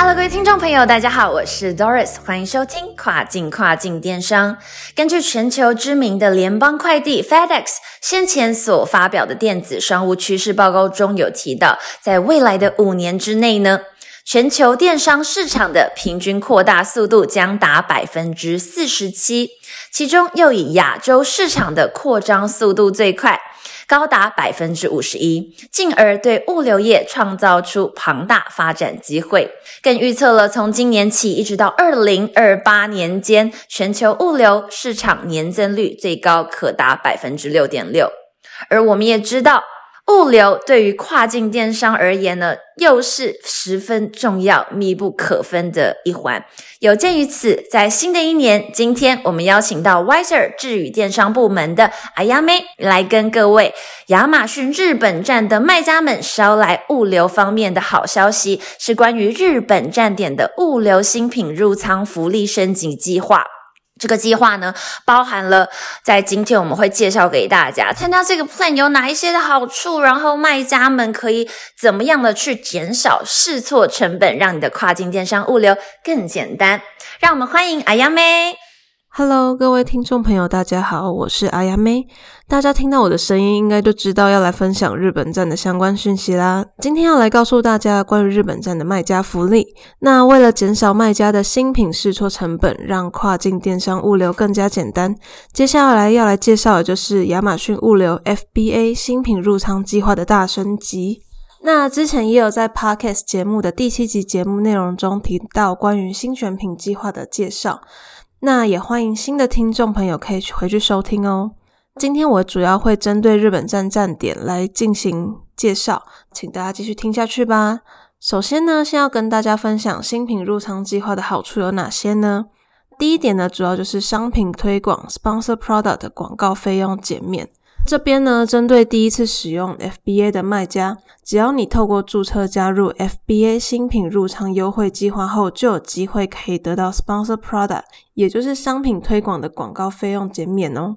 Hello，各位听众朋友，大家好，我是 Doris，欢迎收听跨境跨境电商。根据全球知名的联邦快递 FedEx 先前所发表的电子商务趋势报告中有提到，在未来的五年之内呢，全球电商市场的平均扩大速度将达百分之四十七，其中又以亚洲市场的扩张速度最快。高达百分之五十一，进而对物流业创造出庞大发展机会，更预测了从今年起一直到二零二八年间，全球物流市场年增率最高可达百分之六点六。而我们也知道。物流对于跨境电商而言呢，又是十分重要、密不可分的一环。有鉴于此，在新的一年，今天我们邀请到 Wiser 智语电商部门的阿亚妹来跟各位亚马逊日本站的卖家们捎来物流方面的好消息，是关于日本站点的物流新品入仓福利升级计划。这个计划呢，包含了在今天我们会介绍给大家参加这个 plan 有哪一些的好处，然后卖家们可以怎么样的去减少试错成本，让你的跨境电商物流更简单。让我们欢迎阿央妹。Hello，各位听众朋友，大家好，我是阿亚妹。大家听到我的声音，应该就知道要来分享日本站的相关讯息啦。今天要来告诉大家关于日本站的卖家福利。那为了减少卖家的新品试错成本，让跨境电商物流更加简单，接下来要来介绍的就是亚马逊物流 FBA 新品入仓计划的大升级。那之前也有在 Podcast 节目的第七集节目内容中提到关于新选品计划的介绍，那也欢迎新的听众朋友可以回去收听哦。今天我主要会针对日本站站点来进行介绍，请大家继续听下去吧。首先呢，先要跟大家分享新品入仓计划的好处有哪些呢？第一点呢，主要就是商品推广 （sponsor product） 广告费用减免。这边呢，针对第一次使用 FBA 的卖家，只要你透过注册加入 FBA 新品入仓优惠计划后，就有机会可以得到 sponsor product，也就是商品推广的广告费用减免哦。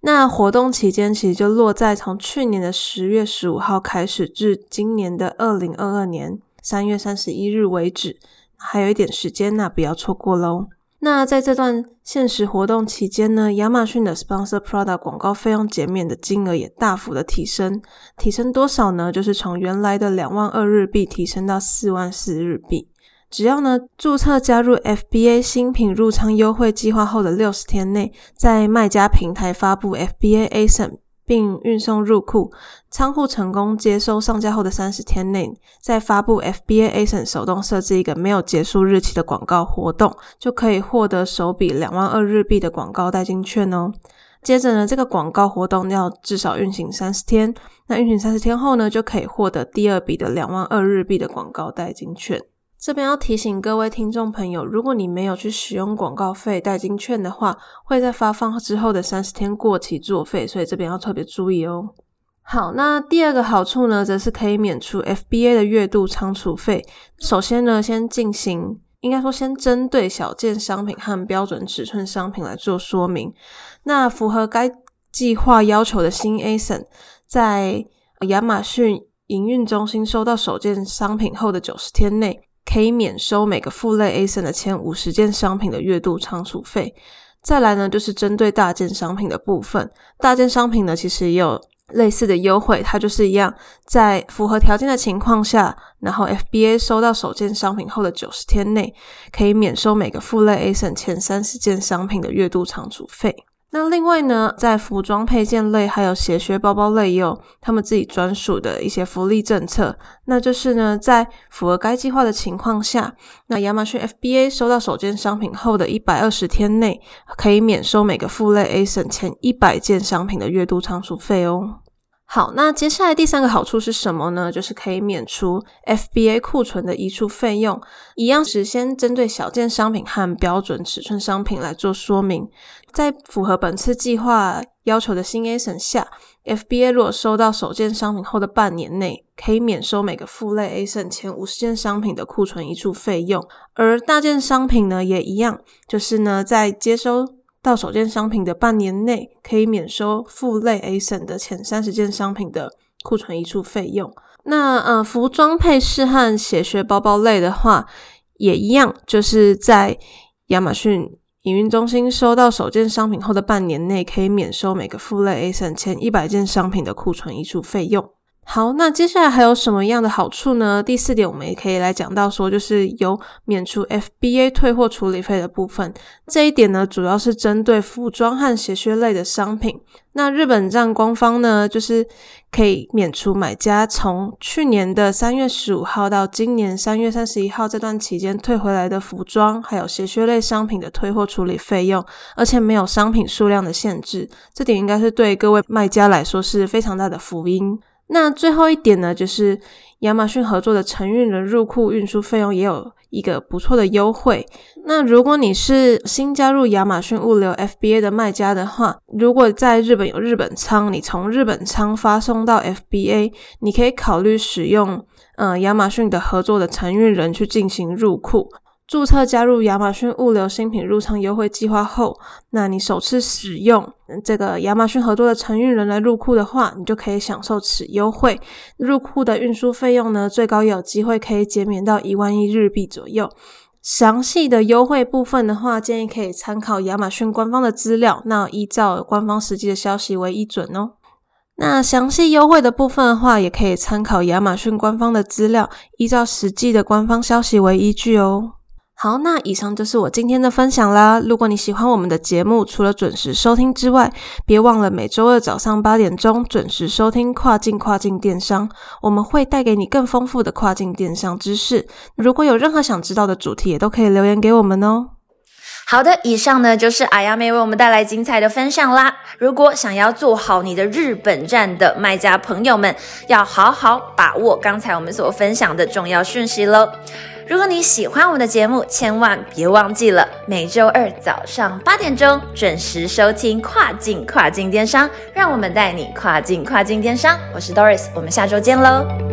那活动期间其实就落在从去年的十月十五号开始至今年的二零二二年三月三十一日为止，还有一点时间，那不要错过喽。那在这段限时活动期间呢，亚马逊的 Sponsor Product 广告费用减免的金额也大幅的提升，提升多少呢？就是从原来的两万二日币提升到四万四日币。只要呢注册加入 FBA 新品入仓优惠计划后的六十天内，在卖家平台发布 FBA ASIN 并运送入库，仓库成功接收上架后的三十天内，再发布 FBA ASIN 手动设置一个没有结束日期的广告活动，就可以获得首笔两万二日币的广告代金券哦。接着呢，这个广告活动要至少运行三十天，那运行三十天后呢，就可以获得第二笔的两万二日币的广告代金券。这边要提醒各位听众朋友，如果你没有去使用广告费代金券的话，会在发放之后的三十天过期作废，所以这边要特别注意哦。好，那第二个好处呢，则是可以免除 FBA 的月度仓储费。首先呢，先进行，应该说先针对小件商品和标准尺寸商品来做说明。那符合该计划要求的新 ASIN，在亚马逊营运中心收到首件商品后的九十天内。可以免收每个副类 A 省的前五十件商品的月度仓储费。再来呢，就是针对大件商品的部分，大件商品呢其实也有类似的优惠，它就是一样，在符合条件的情况下，然后 FBA 收到首件商品后的九十天内，可以免收每个副类 A 省前三十件商品的月度仓储费。那另外呢，在服装配件类还有鞋靴包包类也有他们自己专属的一些福利政策。那就是呢，在符合该计划的情况下，那亚马逊 FBA 收到首件商品后的一百二十天内，可以免收每个副类 ASIN 前一百件商品的月度仓储费哦。好，那接下来第三个好处是什么呢？就是可以免除 FBA 库存的移出费用，一样是先针对小件商品和标准尺寸商品来做说明。在符合本次计划要求的新 A 省下，FBA 如果收到首件商品后的半年内，可以免收每个付类 A 省前五十件商品的库存移出费用。而大件商品呢，也一样，就是呢，在接收到首件商品的半年内，可以免收付类 A 省的前三十件商品的库存移出费用。那呃，服装配饰和鞋靴包包类的话，也一样，就是在亚马逊营运中心收到首件商品后的半年内，可以免收每个付类 ASIN 前一百件商品的库存移出费用。好，那接下来还有什么样的好处呢？第四点，我们也可以来讲到说，就是有免除 FBA 退货处理费的部分。这一点呢，主要是针对服装和鞋靴类的商品。那日本站官方呢，就是可以免除买家从去年的三月十五号到今年三月三十一号这段期间退回来的服装还有鞋靴类商品的退货处理费用，而且没有商品数量的限制。这点应该是对各位卖家来说是非常大的福音。那最后一点呢，就是亚马逊合作的承运人入库运输费用也有一个不错的优惠。那如果你是新加入亚马逊物流 FBA 的卖家的话，如果在日本有日本仓，你从日本仓发送到 FBA，你可以考虑使用呃亚马逊的合作的承运人去进行入库。注册加入亚马逊物流新品入仓优惠计划后，那你首次使用这个亚马逊合作的承运人来入库的话，你就可以享受此优惠。入库的运输费用呢，最高有机会可以减免到一万一日币左右。详细的优惠部分的话，建议可以参考亚马逊官方的资料，那依照官方实际的消息为依准哦。那详细优惠的部分的话，也可以参考亚马逊官方的资料，依照实际的官方消息为依据哦。好，那以上就是我今天的分享啦。如果你喜欢我们的节目，除了准时收听之外，别忘了每周二早上八点钟准时收听跨境跨境电商，我们会带给你更丰富的跨境电商知识。如果有任何想知道的主题，也都可以留言给我们哦。好的，以上呢就是阿亚妹为我们带来精彩的分享啦。如果想要做好你的日本站的卖家朋友们，要好好把握刚才我们所分享的重要讯息喽。如果你喜欢我们的节目，千万别忘记了每周二早上八点钟准时收听跨境跨境电商，让我们带你跨境跨境电商。我是 Doris，我们下周见喽。